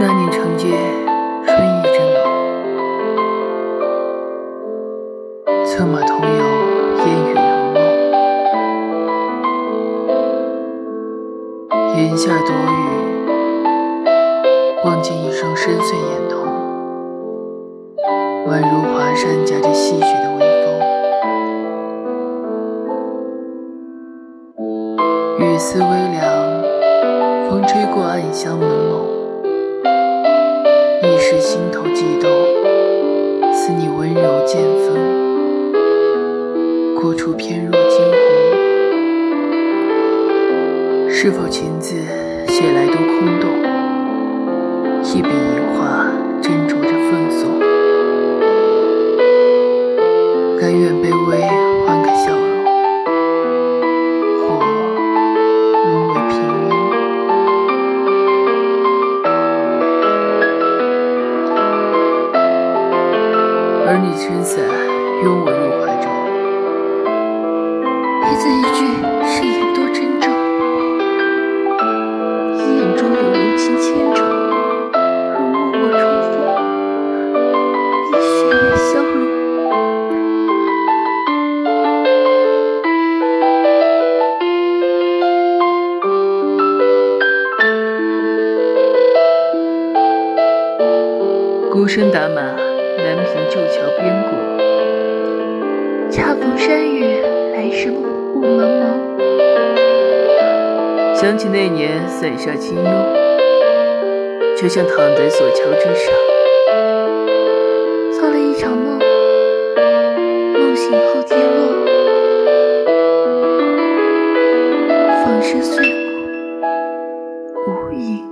那年长街春意正浓，策马同游烟雨如梦。檐下躲雨，望见一双深邃眼瞳，宛如华山夹着细雪的微风。雨丝微凉，风吹过暗香朦胧。是心头悸动，似你温柔剑锋，过处翩若惊鸿。是否情字写来都空洞？一笔一画斟酌着奉送，甘愿卑微而你撑伞拥我入怀中，一字一句是言多珍重，你眼中有柔情千种，如默默重逢，你血月消融。孤身打马，南屏旧桥边过。恰逢山雨，来时路雾茫茫。想起那年伞下清幽，就像躺在索桥之上。做了一场梦，梦醒后跌落，粉身碎骨，无影